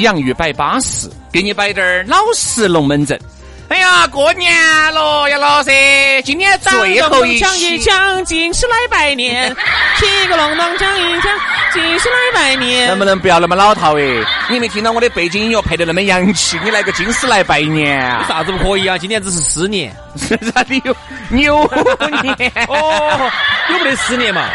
洋芋摆巴适，给你摆点儿老实龙门阵。哎呀，过年了，杨老师，今年最后一抢一抢，尽是来拜年，提个龙龙讲一讲，尽是来拜年。能不能不要那么老套哎？你没听到我的背景音乐配得那么洋气？你来个金丝来拜年，有啥子不可以啊？今年只是狮年，啥的有牛年 哦，有没得狮年嘛？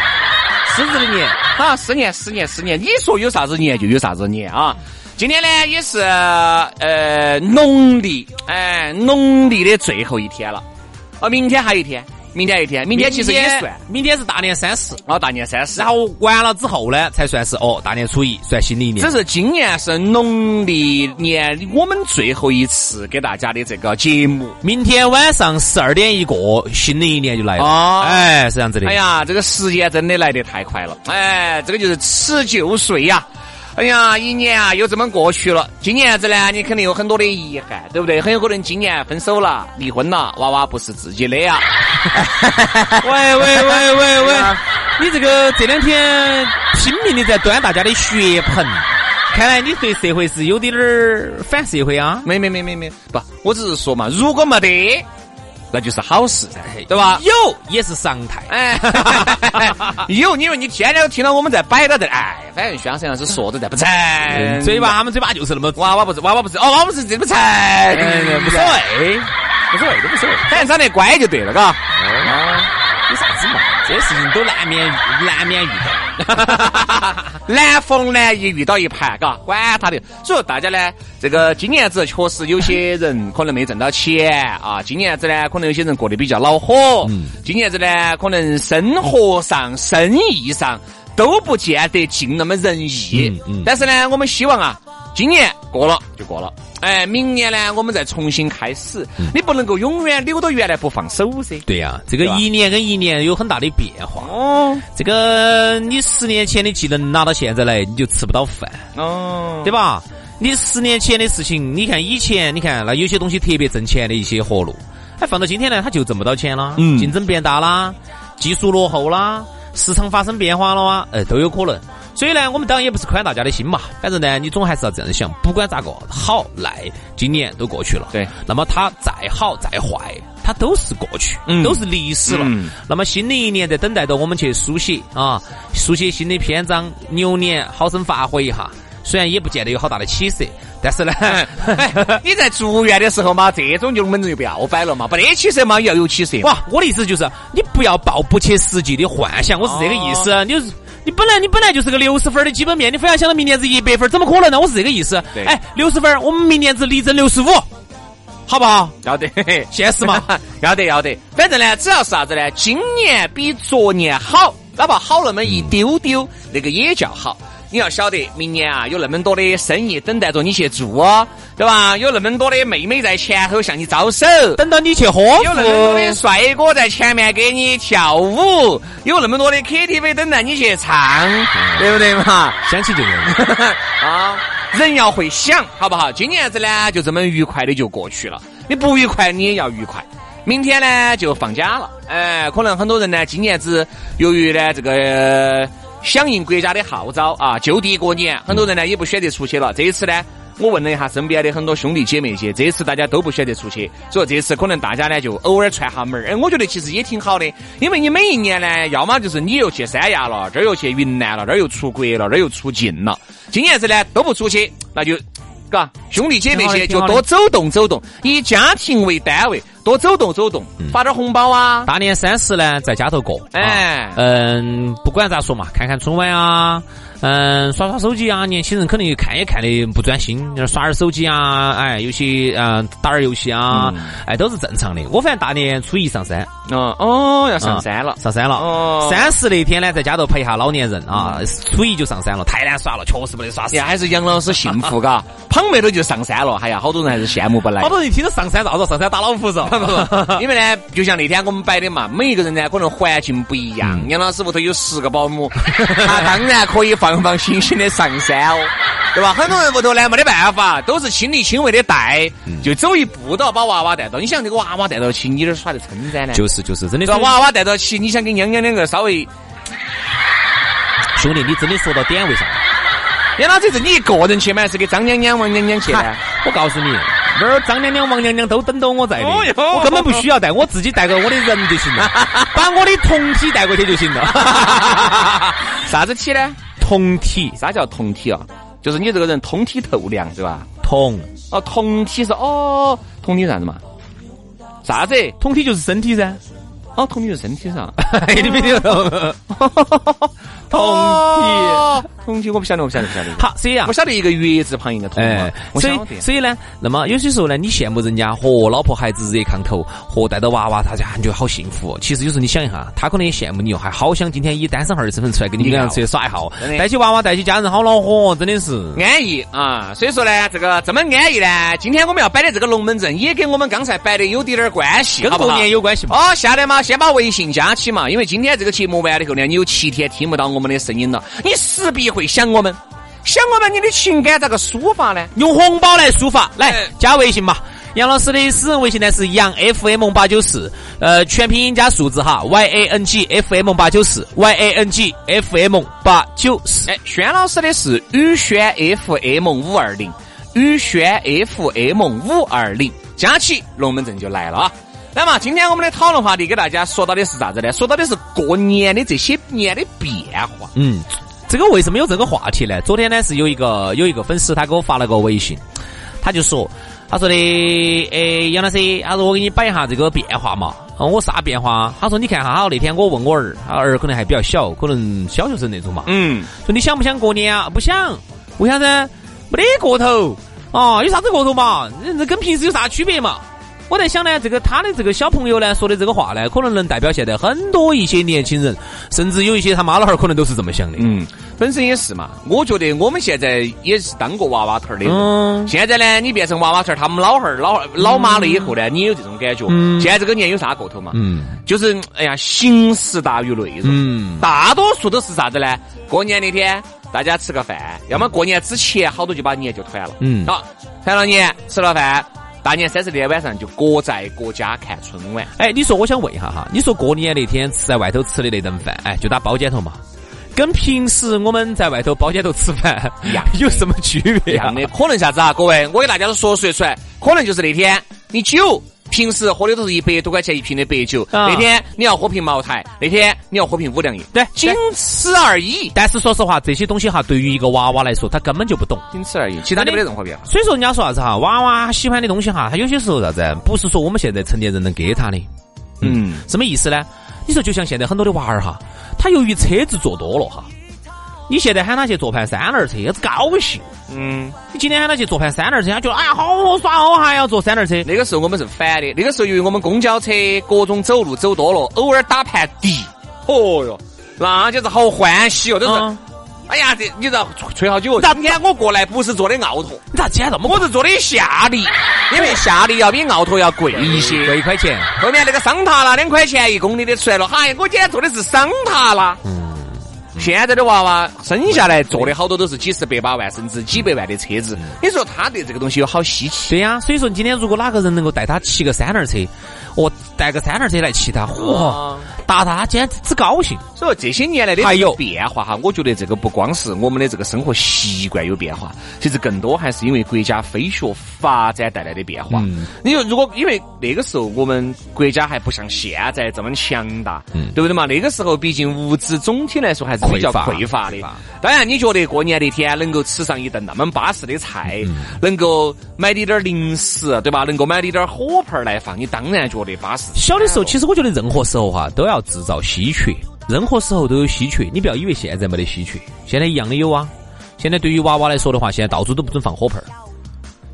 狮子的年啊，十年，十年，十年，你说有啥子年就有啥子年啊？今天呢也是呃农历哎农历的最后一天了，哦，明天还有一天，明天一天，明天其实也算，明天是大年三十，哦，大年三十，然后完了之后呢，才算是哦大年初一算新的一年。只是今年是农历年我们最后一次给大家的这个节目，明天晚上十二点一过，新的一年就来了。哦，哎，是这样子的。哎呀，这个时间真的来得太快了，哎，这个就是辞旧岁呀。哎呀，一年啊又这么过去了。今年子呢，你肯定有很多的遗憾，对不对？很有可能今年分手了、离婚了，娃娃不是自己的呀。喂喂喂喂喂，你这个这两天拼命的在端大家的血盆，看来你对社会是有点儿反社会啊？没没没没没，不，我只是说嘛，如果没得。那就是好事噻，对吧？有也是常态。哎，有，因为你天天都听到我们在摆到这，哎，反正宣生是说的在不成，嘴巴他们嘴巴就是那么娃娃不是娃娃不是哦，娃娃不是这不成，无所谓，无所谓都无所谓，反正长得乖就对了，嘎。有啥子嘛？这些事情都难免难免遇到，难逢难遇遇到一盘，嘎，管他的。所以说大家呢，这个今年子确实有些人可能没挣到钱啊，今年子呢可能有些人过得比较恼火，今年子呢可能生活上、生意上都不见得尽那么仁义。但是呢，我们希望啊。今年过了就过了，哎，明年呢，我们再重新开始。你不能够永远留到原来不放手噻。对呀，这个一年跟一年有很大的变化。哦，这个你十年前的技能拿到现在来，你就吃不到饭。哦，对吧？你十年前的事情，你看以前，你看那有些东西特别挣钱的一些活路，哎，放到今天呢，它就挣不到钱了。嗯，竞争变大啦，技术落后啦，市场发生变化了啊，哎，都有可能。所以呢，我们当然也不是宽大家的心嘛。反正呢，你总还是要这样想，不管咋个好赖，今年都过去了。对。那么它再好再坏，它都是过去，都是历史了。那么新的一年在等待着我们去书写啊，书写新的篇章。牛年好生发挥一下，虽然也不见得有好大的起色，但是呢，你在住院的时候嘛，这种龙门阵就不要摆了嘛，不得起色嘛，要有起色。哇，我的意思就是，你不要抱不切实际的幻想，我是这个意思。你。你本来你本来就是个六十分的基本面，你非要想到明年子一百分，怎么可能呢？我是这个意思。哎，六十分，我们明年子力争六十五，好不好？要得，现实嘛，要得要得。反正呢，只要是啥子呢？今年比昨年好，哪怕好那么一丢丢，那个也叫好。你要晓得，明年啊，有那么多的生意等待着你去做，对吧？有那么多的妹妹在前头向你招手，等到你去喝；有那么多的帅哥在前面给你跳舞；有那么多的 KTV 等待你去唱，对不对嘛？想起就人 啊，人要会想，好不好？今年子呢，就这么愉快的就过去了。你不愉快，你也要愉快。明天呢，就放假了。哎，可能很多人呢，今年子由于呢这个。响应国家的号召啊，就地过年，很多人呢也不选择出去了。这一次呢，我问了一下身边的很多兄弟姐妹些，这次大家都不选择出去，所以这次可能大家呢就偶尔串下门儿。哎，我觉得其实也挺好的，因为你每一年呢，要么就是你又去三亚了，这儿又去云南了，这儿又出国了，这儿又出境了。今年子呢都不出去，那就，嘎，兄弟姐妹些就多走动走动，以家庭为单位。多走动走动，发点红包啊！大年三十呢，在家头过。哎，嗯，不管咋说嘛，看看春晚啊。嗯，耍耍手机啊，年轻人肯定看也看的不专心，耍点手机啊，哎，有些嗯打点游戏啊，哎，都是正常的。我反正大年初一上山，哦哦，要上山了，上山了。哦，三十那天呢，在家头陪一下老年人啊，初一就上山了，太难耍了，确实不得耍死。还是杨老师幸福嘎，捧妹都就上山了，哎呀，好多人还是羡慕不来。好多人一听到上山，咋着？上山打老虎嗦？因为呢，就像那天我们摆的嘛，每一个人呢，可能环境不一样。杨老师屋头有十个保姆，他当然可以放。放放心心的上山哦，对吧？很多人屋头呢没得办法，都是亲力亲为的带，就走一步都要把娃娃带到。你想这个娃娃带到起，你哪耍得撑噻呢？就是就是，真的。把娃娃带到起，你想跟娘娘两个稍微，兄弟，你真的说到点位上。杨老师是你一个人去吗？还是给张娘娘、王娘娘去呢？我告诉你，那儿张娘娘、王娘娘都等到我在的，我根本不需要带，我自己带个我的人就行了，把我的同体带过去就行了。啥子体呢？同体，啥叫同体啊？就是你这个人通体透亮，对吧？同哦，同体是哦，同体啥子嘛？啥子？同体就是身体噻。哦，同体就是身体噻。你没听懂？同体。同体我不晓得，我不晓得，不晓得。好，所以啊，我晓得一个月字旁一个同。哎，所以所以呢，那么有些时候呢，你羡慕人家和老婆孩子热炕头，和带着娃娃，大家感觉好幸福。其实有时候你想一下，他可能也羡慕你哦，还好想今天以单身汉的身份出来跟你两个出去耍一下，带起娃娃，带起家人，好恼火，真的是安逸啊。所以说呢，这个这么安逸呢，今天我们要摆的这个龙门阵，也跟我们刚才摆的有点点关系，跟过年有关系嘛。哦，下来嘛，先把微信加起嘛，因为今天这个节目完了以后呢，你有七天听不到我们的声音了，你势必。会想我们，想我们，你的情感咋个抒发呢？用红包来抒发，来加微信嘛。杨老师的私人微信呢是杨 FM 八九四，呃，全拼音加数字哈，Y A N G F M 八九四，Y A N G F M 八九四。哎，轩老师的是宇轩 F M 五二零，宇轩 F M 五二零，加起龙门阵就来了啊。那么今天我们的讨论话题给大家说到的是啥子呢？说到的是过年的这些年的变化。嗯。这个为什么有这个话题呢？昨天呢是有一个有一个粉丝他给我发了个微信，他就说，他说的，诶，杨老师，他说我给你摆一下这个变化嘛。我啥变化？他说你看哈，那天我问我儿，他儿可能还比较小，可能小学生那种嘛。嗯。说你想不想过年啊？不想。为啥子？没得过头。啊，有啥子过头嘛？这跟平时有啥区别嘛？我在想呢，这个他的这个小朋友呢说的这个话呢，可能能代表现在很多一些年轻人，甚至有一些他妈老汉儿可能都是这么想的。嗯，本身也是嘛。我觉得我们现在也是当过娃娃头儿的。嗯。现在呢，你变成娃娃头儿，他们老汉儿、老老妈了以后呢，你有这种感觉。嗯。现在这个年有啥过头嘛？嗯。就是哎呀，形式大于内容。嗯。大多数都是啥子呢？过年那天大家吃个饭，要么过年之前好多就把年就团了。嗯。好，团了年，吃了饭。大年三十那天晚上就各在各家看春晚。哎，你说我想问一下哈，你说过年那天吃在外头吃的那顿饭，哎，就打包间头嘛，跟平时我们在外头包间头吃饭一样，有什么区别啊？可能啥子啊？各位，我给大家都说说出来，可能就是那天你酒。平时喝的都是一百多块钱一瓶的白酒，那天你要喝瓶茅台，那天你要喝瓶五粮液，对，仅此而已。但是说实话，这些东西哈，对于一个娃娃来说，他根本就不懂，仅此而已，其他的没得任何变化。所以说，人家说啥子哈，娃娃喜欢的东西哈，他有些时候啥子，不是说我们现在成年人能给他的。嗯，什么意思呢？你说就像现在很多的娃儿哈，他由于车子坐多了哈。你现在喊他去坐盘三轮车，子高兴。嗯，你今天喊他去坐盘三轮车，他觉得哎呀好好耍，哦还要坐三轮车。那个时候我们是反的，那个时候由于我们公交车各种走路走多了，偶尔打盘的，哦哟，那就是好欢喜哦，都是。哎呀，这你知道吹好久？今天我过来不是坐的奥拓，你咋今天这么？我是坐的夏利，因为夏利要比奥拓要贵一些，贵一块钱。后面那个桑塔纳两块钱一公里的出来了，嗨，我今天坐的是桑塔纳。嗯。现在的娃娃生下来坐的好多都是几十百把万甚至几百万的车子，你说他对这个东西有好稀奇？对呀，所以说今天如果哪个人能够带他骑个三轮车，哦，带个三轮车来骑他，嚯，达他，他今天只高兴。所以说这些年来的还有变化哈，我觉得这个不光是我们的这个生活习惯有变化，其实更多还是因为国家飞速发展带来的变化。你说如果因为那个时候我们国家还不像现在这么强大，对不对嘛？那个时候毕竟物资总体来说还是比较匮乏的。当然，你觉得过年那天能够吃上一顿那么巴适的菜，能够买点点零食，对吧？能够买点点火盆来放，你当然觉得巴适。小的时候，其实我觉得任何时候哈都要制造稀缺，任何时候都有稀缺。你不要以为现在没得稀缺，现在一样的有啊。现在对于娃娃来说的话，现在到处都不准放火炮儿，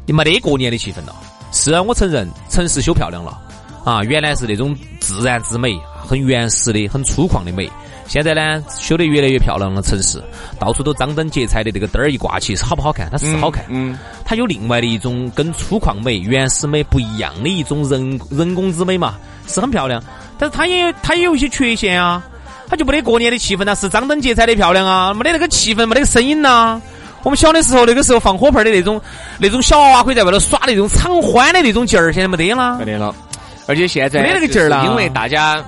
你没得过年的气氛了。是啊，我承认城市修漂亮了啊，原来是那种自然之美，很原始的、很粗犷的美。现在呢，修得越来越漂亮了，城市到处都张灯结彩的，这个灯儿一挂起，是好不好看？它是好看，嗯，它有另外的一种跟粗犷美、原始美不一样的一种人人工之美嘛，是很漂亮。但是他也他也有一些缺陷啊，他就没得过年的气氛呐，是张灯结彩的漂亮啊，没得那个气氛，没得个声音呐。我们小的时候，那个时候放火炮的那种那种小娃娃可以在外头耍的那种敞欢的那种劲儿，现在没得了，没得了。而且现在没那个劲儿了，因为大家，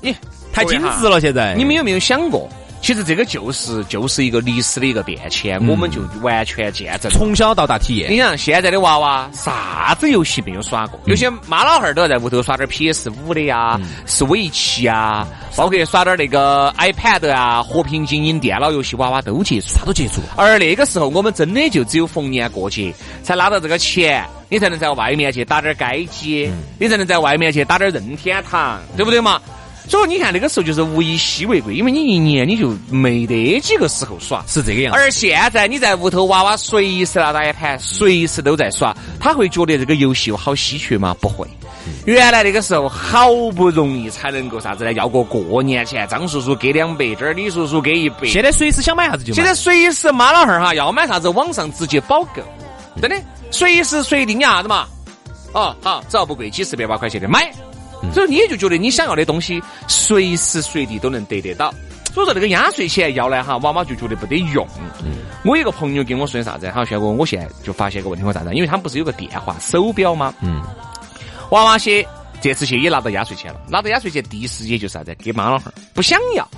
咦。太精致了，现在你们有没有想过？其实这个就是就是一个历史的一个变迁，我们就完全见证，从小到大体验。你想现在的娃娃啥子游戏没有耍过？有些妈老汉儿都要在屋头耍点 PS 五的呀，是围棋啊，包括耍点那个 iPad 啊，和平精英电脑游戏，娃娃都接触，啥都接触。而那个时候，我们真的就只有逢年过节才拿到这个钱，你才能在外面去打点街机，你才能在外面去打点任天堂，对不对嘛？所以你看那个时候就是物以稀为贵，因为你一年你就没得几个时候耍，是这个样。而现在你在屋头，娃娃随时拿打一盘，随时都在耍，他会觉得这个游戏好稀缺吗？不会。原来那个时候好不容易才能够啥子呢？要过过年前，张叔叔给两百，这儿李叔叔给一百。现在随时想买啥子就买。现在随时妈老汉儿哈要买啥子，网上直接保购，真的随时随地你啥子嘛？哦好，只要不贵，几十百把块钱的买。所以你也就觉得你想要的东西随时随地都能得得到。所以说那个压岁钱要来哈，娃娃就觉得不得用。我有个朋友跟我说啥子？哈，轩哥，我现在就发现一个问题，我啥子？因为他们不是有个电话手表吗？嗯。娃娃些这次去也拿到压岁钱了，拿到压岁钱第一时间就是啥子？给妈老汉儿不想要，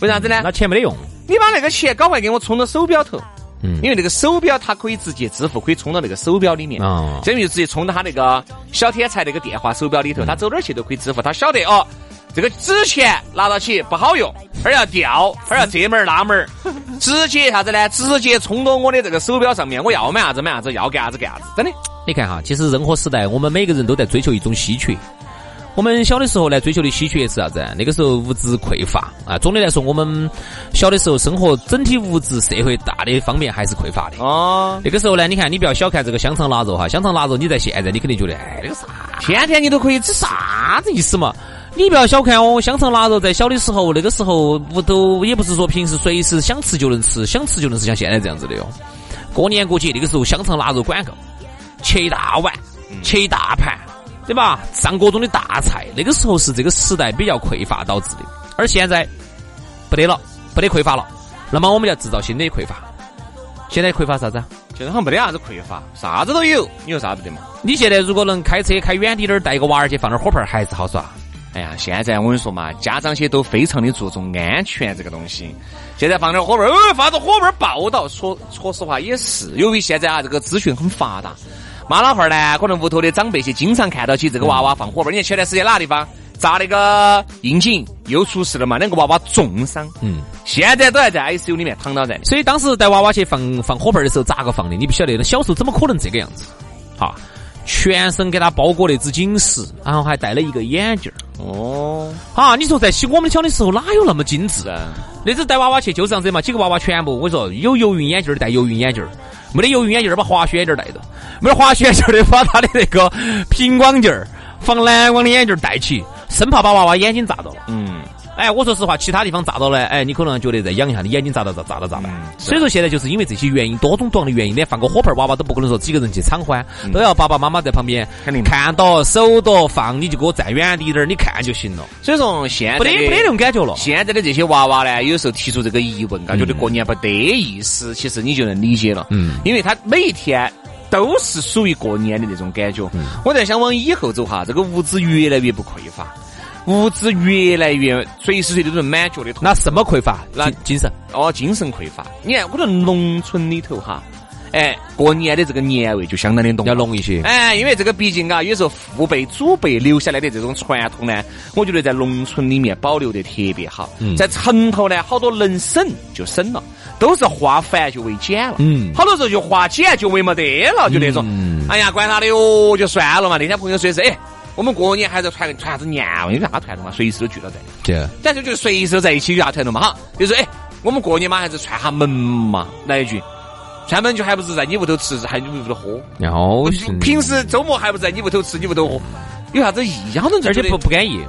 为啥子呢？那钱没得用。你把那个钱赶快给我充到手表头。嗯，因为那个手表它可以直接支付，可以充到那个手表里面。哦，这就直接充到他那个小天才那个电话手表里头，他走哪儿去都可以支付。他晓得哦，这个纸钱拿到起不好用，而要掉，而要这门儿那门儿，直接啥子呢？直接充到我的这个手表上面。我要买啥子买啥子，要干啥子干啥子。真的，你看哈，其实任何时代，我们每个人都在追求一种稀缺。我们小的时候呢，追求的稀缺是啥子？那个时候物质匮乏啊。总的来说，我们小的时候生活整体物质社会大的方面还是匮乏的。哦。那个时候呢，你看，你不要小看这个香肠腊肉哈，香肠腊肉你在现在你肯定觉得，哎，那个啥，天天你都可以吃，啥子意思嘛？你不要小看哦，香肠腊肉在小的时候，那个时候屋头也不是说平时随时想吃就能吃，想吃就能吃，像现在这样子的哟。过年过节那个时候，香肠腊肉管够，切一大碗，切一大盘。对吧？上各种的大菜，那个时候是这个时代比较匮乏导致的，而现在不得了，不得匮乏了。那么我们要制造新的匮乏。现在匮乏啥子？现在好像没得啥子匮乏，啥子都有。你有啥子的嘛？你现在如果能开车开远点儿，带一个娃儿去放点火炮，还是好耍。哎呀，现在我跟你说嘛，家长些都非常的注重安全这个东西。现在放点火炮，哦，放着火炮报道，说说实话也是，由于现在啊这个资讯很发达。妈老汉儿呢？可能屋头的长辈些经常看到起这个娃娃放火盆。你看前段时间哪个地方砸那个应景又出事了嘛？两个娃娃重伤。嗯，现在都还在 ICU 里面躺到在。所以当时带娃娃去放放火盆的时候，咋个放的？你不晓得，那小时候怎么可能这个样子？哈，全身给他包裹那只紧实，然后还戴了一个眼镜儿。哦，啊，你说在起我们小的时候哪有那么精致啊？那次带娃娃去就是这样子嘛，几个娃娃全部我说有游泳眼镜儿戴游泳眼镜儿。没得游泳眼镜儿，把滑雪眼镜儿戴着；没得滑雪眼镜儿的，把他的那个 平光镜儿、防蓝光的眼镜儿戴起，生怕把娃娃眼睛炸到了。嗯。哎，我说实话，其他地方炸到呢，哎，你可能觉得再养一下，你眼睛咋到咋咋到炸到。所以说现在就是因为这些原因，多种多样的原因，连放个火盆，娃娃都不可能说几个人去敞欢，都要爸爸妈妈在旁边肯定看到手到放，你就给我站远滴点儿，你看就行了。所以说现在不得不得那种感觉了。现在的这些娃娃呢，有时候提出这个疑问，感觉得过年不得意思，其实你就能理解了。嗯，因为他每一天都是属于过年的那种感觉。嗯，我在想往以后走哈，这个物资越来越不匮乏。物质越来越随时随地都能满脚的。那什么匮乏？那精神哦，精神匮乏。你看，我们农村里头哈。哎，过年的这个年味就相当的浓，要浓一些。哎，因为这个毕竟啊，有时候父辈、祖辈留下来的这种传统呢，我觉得在农村里面保留的特别好。在城头呢，好多能省就省了，都是化繁就为简了。嗯，好多时候就化简就为没得了，就那种。哎呀，管他的哟，就算了嘛。那天朋友说是，哎，我们过年还是传传啥子年？有啥传统嘛？随时都聚到在。对。但是就随时都在一起有啥传统嘛？哈，就是哎，我们过年嘛还是串下门嘛？来一句。串门就还不是在你屋头吃，还你屋头喝。然后平时周末还不在你屋头吃，你屋头喝，有啥子意义？好多人而且不不安逸，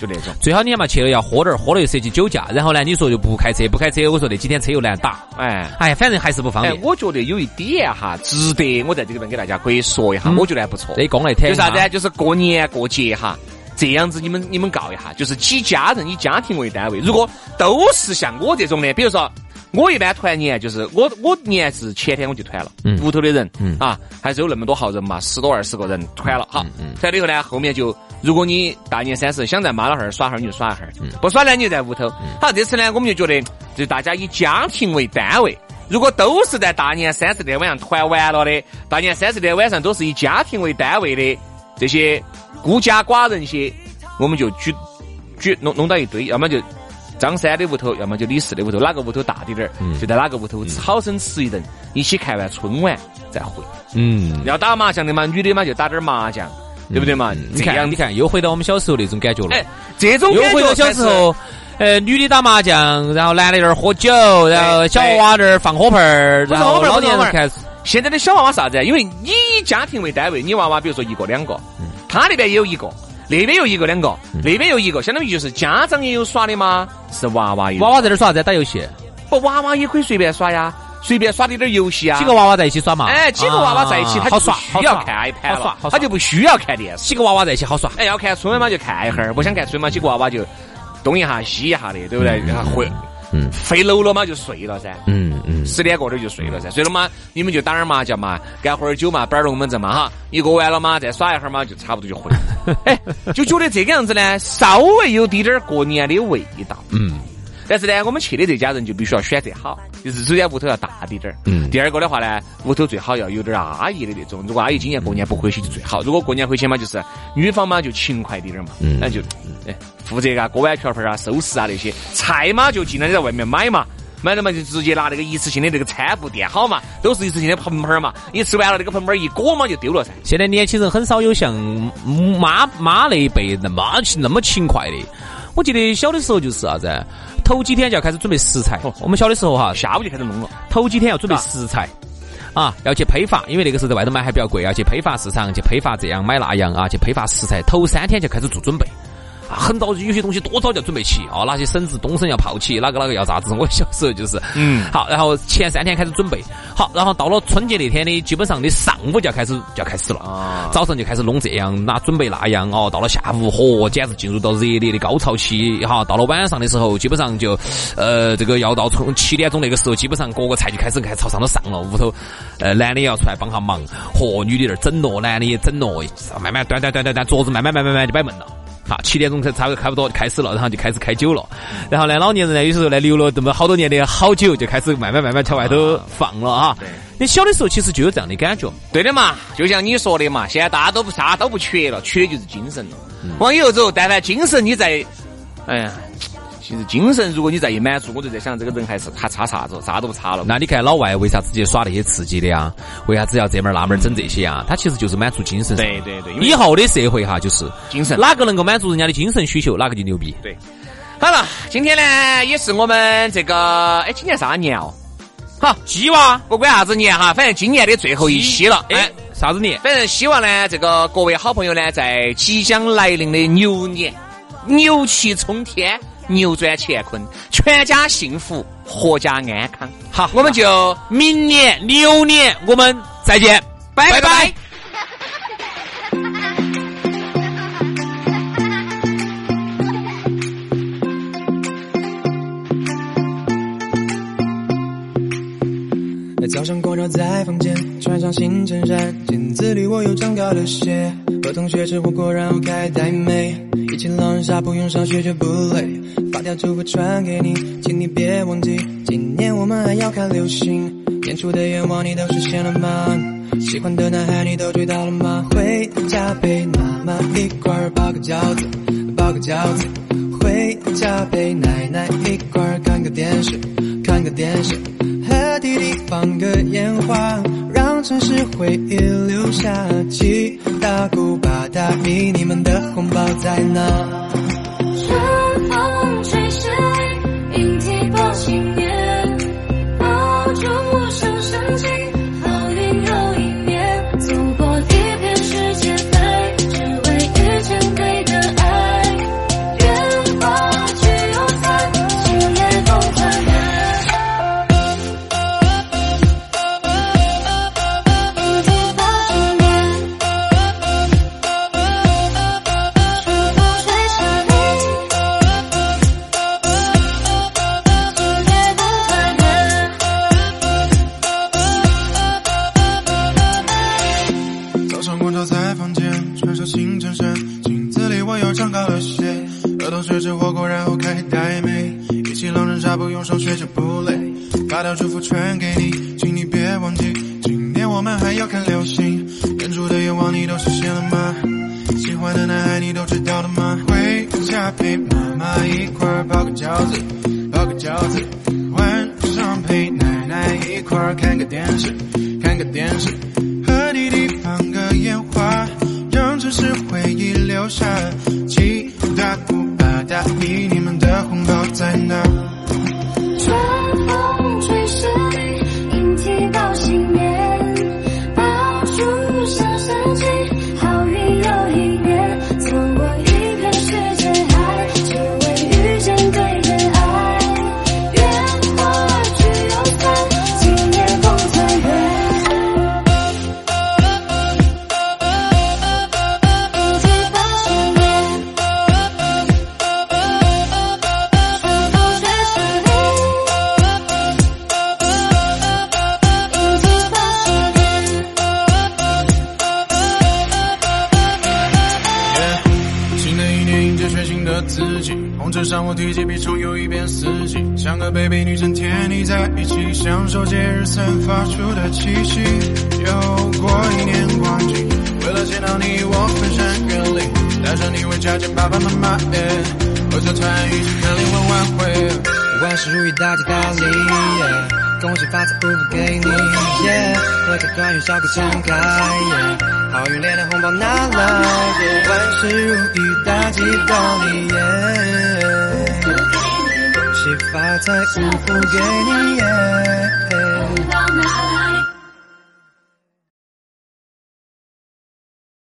就那种。最好你嘛去了要喝点儿，喝了又涉及酒驾，然后呢你说又不开车，不开车，我说那几天车又难打。哎哎，反正还是不方便。我觉得有一点哈，值得我在这里边给大家可以说一下，我觉得还不错。这功来听。就啥子？就是过年过节哈，这样子你们你们告一下，就是几家人以家庭为单位，如果都是像我这种的，比如说。我一般团年就是我我年是前天我就团了，屋头的人啊还是有那么多号人嘛，十多二十个人团了哈，团了以后呢，后面就如果你大年三十想在妈老汉儿耍哈儿，你就耍一哈儿，不耍呢你就在屋头。好，这次呢我们就觉得就大家以家庭为单位，如果都是在大年三十天晚上团完了的，大年三十天晚上都是以家庭为单位的这些孤家寡人些，我们就举举弄弄到一堆，要么就。张三的屋头，要么就李四的屋头，哪个屋头大滴点儿，就在哪个屋头好生吃一顿，一起看完春晚再回。嗯，要打麻将的嘛，女的嘛就打点麻将，对不对嘛？你看，你看，又回到我们小时候那种感觉了。哎，这种又回到小时候，呃，女的打麻将，然后男的在那儿喝酒，然后小娃娃在那儿放火盆儿，然后老年人开始。现在的小娃娃啥子？因为你以家庭为单位，你娃娃比如说一个两个，他那边也有一个。那边又一个两个，那边又一个，相当于就是家长也有耍的吗？是娃娃有。娃娃在那耍在打游戏。不，娃娃也可以随便耍呀，随便耍点点游戏啊。几个娃娃在一起耍嘛？哎，几个娃娃在一起，他好耍，需要看 iPad 了，他就不需要看电视。几个娃娃在一起好耍。哎，要看春晚嘛就看一会儿，不想看春晚，几个娃娃就东一下西一下的，对不对？然后回。嗯，睡楼了嘛就睡了噻，嗯嗯，十点过头就睡了噻，睡了嘛，你们就打点麻将嘛，干会儿酒嘛，摆龙门阵嘛哈，一过完了嘛，再耍一会儿嘛，就差不多就回。哎，就觉得这个样子呢，稍微有滴点儿过年的味道。嗯。但是呢，我们去的这家人就必须要选择好，就是首先屋头要大滴点儿。嗯。第二个的话呢，屋头最好要有点阿姨的那种。如果阿姨今年过年不回去就最好。如果过年回去嘛，就是女方嘛就勤快滴点儿嘛。嗯。那就哎，负责啊锅碗瓢盆啊、收拾啊那些菜嘛，就尽量在外面买嘛。买了嘛就直接拿那个一次性的那个餐布垫好嘛，都是一次性的盆盆嘛。你吃完了那个盆盆一裹嘛就丢了噻。现在年轻人很少有像妈妈那一辈那么那么勤快的。我记得小的时候就是啥子。头几天就要开始准备食材。我们小的时候哈，下午就开始弄了。头几天要准备食材，啊，要去批发，因为那个时候在外头买还比较贵，要去批发市场去批发这样买那样啊，去批发食材。头三天就开始做准备。很早有些东西多早就准备起啊，哪些笋子冬笋要泡起，哪个哪个要啥子？我小时候就是，嗯，好，然后前三天开始准备，好，然后到了春节那天的，基本上的上午就要开始就要开始了，啊，早上就开始弄这样，那准备那样哦，到了下午，嚯，简直进入到热烈的高潮期，哈，到了晚上的时候，基本上就，呃，这个要到从七点钟那个时候，基本上各个菜就开始开始朝上头上了，屋头，呃，男的要出来帮下忙，嚯，女的那儿整咯，男的也整咯，慢慢端端端端端，桌子慢慢慢慢慢就摆闷了。好，七点钟才差不多差不多开始了，然后就开始开酒了。然后呢，老年人呢，有时候呢留了这么好多年的好酒，就开始慢慢慢慢朝外头放了啊。你小的时候其实就有这样的感觉。对的嘛，就像你说的嘛，现在大家都不啥都不缺了，缺的就是精神了。往以后走，但凡精神你在，哎呀。其实精神，如果你再一满足，我就在想，这个人还是还差啥子？啥都不差了。那你看老外为啥子去耍那些刺激的呀？为啥子要这门那门整这些啊？他其实就是满足精神。对对对。以后的社会哈，就是精神，哪个能够满足人家的精神需求，哪个就牛逼。对。好了，今天呢也是我们这个，哎，今年啥年哦？好，鸡娃，不管啥子年哈，反正今年的最后一期了。哎，啥子年？反正希望呢，这个各位好朋友呢，在即将来临的牛年，牛气冲天。扭转乾坤，全家幸福，阖家安康。好，我们就明年牛年我们再见，拜拜。早上光照在房间，穿上新衬衫，镜子里我又长高了些。和同学吃火锅，然后开台美。起狼人杀不用上学就不累，发条祝福传给你，请你别忘记，今年我们还要看流星。年初的愿望你都实现了吗？喜欢的男孩你都追到了吗？回家陪妈妈一块包个饺子，包个饺子。回家陪奶奶一块看个电视，看个电视。和弟弟放个烟花，让城市回忆留下。七大姑八大姨，你们的红包在哪？用上学就不累。发条祝福传给你，请你别忘记，今年我们还要看流星。年初的愿望你都实现了吗？喜欢的男孩你都知道了吗？回家陪妈妈一块包个饺子，包个饺子。晚上陪奶奶一块看个电视，看个电视。和弟弟放个烟花，让城市回忆留下。七大姑八大姨，你们的红包在哪？迎接全新的自己，红尘上我提起笔重游一遍四季，像个 baby 女生甜腻在一起，享受节日散发出的气息。又过一年光景，为了见到你我翻山越岭，带上你回家见爸爸妈妈，耶，合家团一起看灵魂晚会。万事如意，大吉大利，耶！恭喜发财，不付给你，耶！合家团圆，笑口常开，耶！好运连连红包拿来，耶！万事如意，大吉大利，耶！恭喜发财，不付给你，耶！红包拿来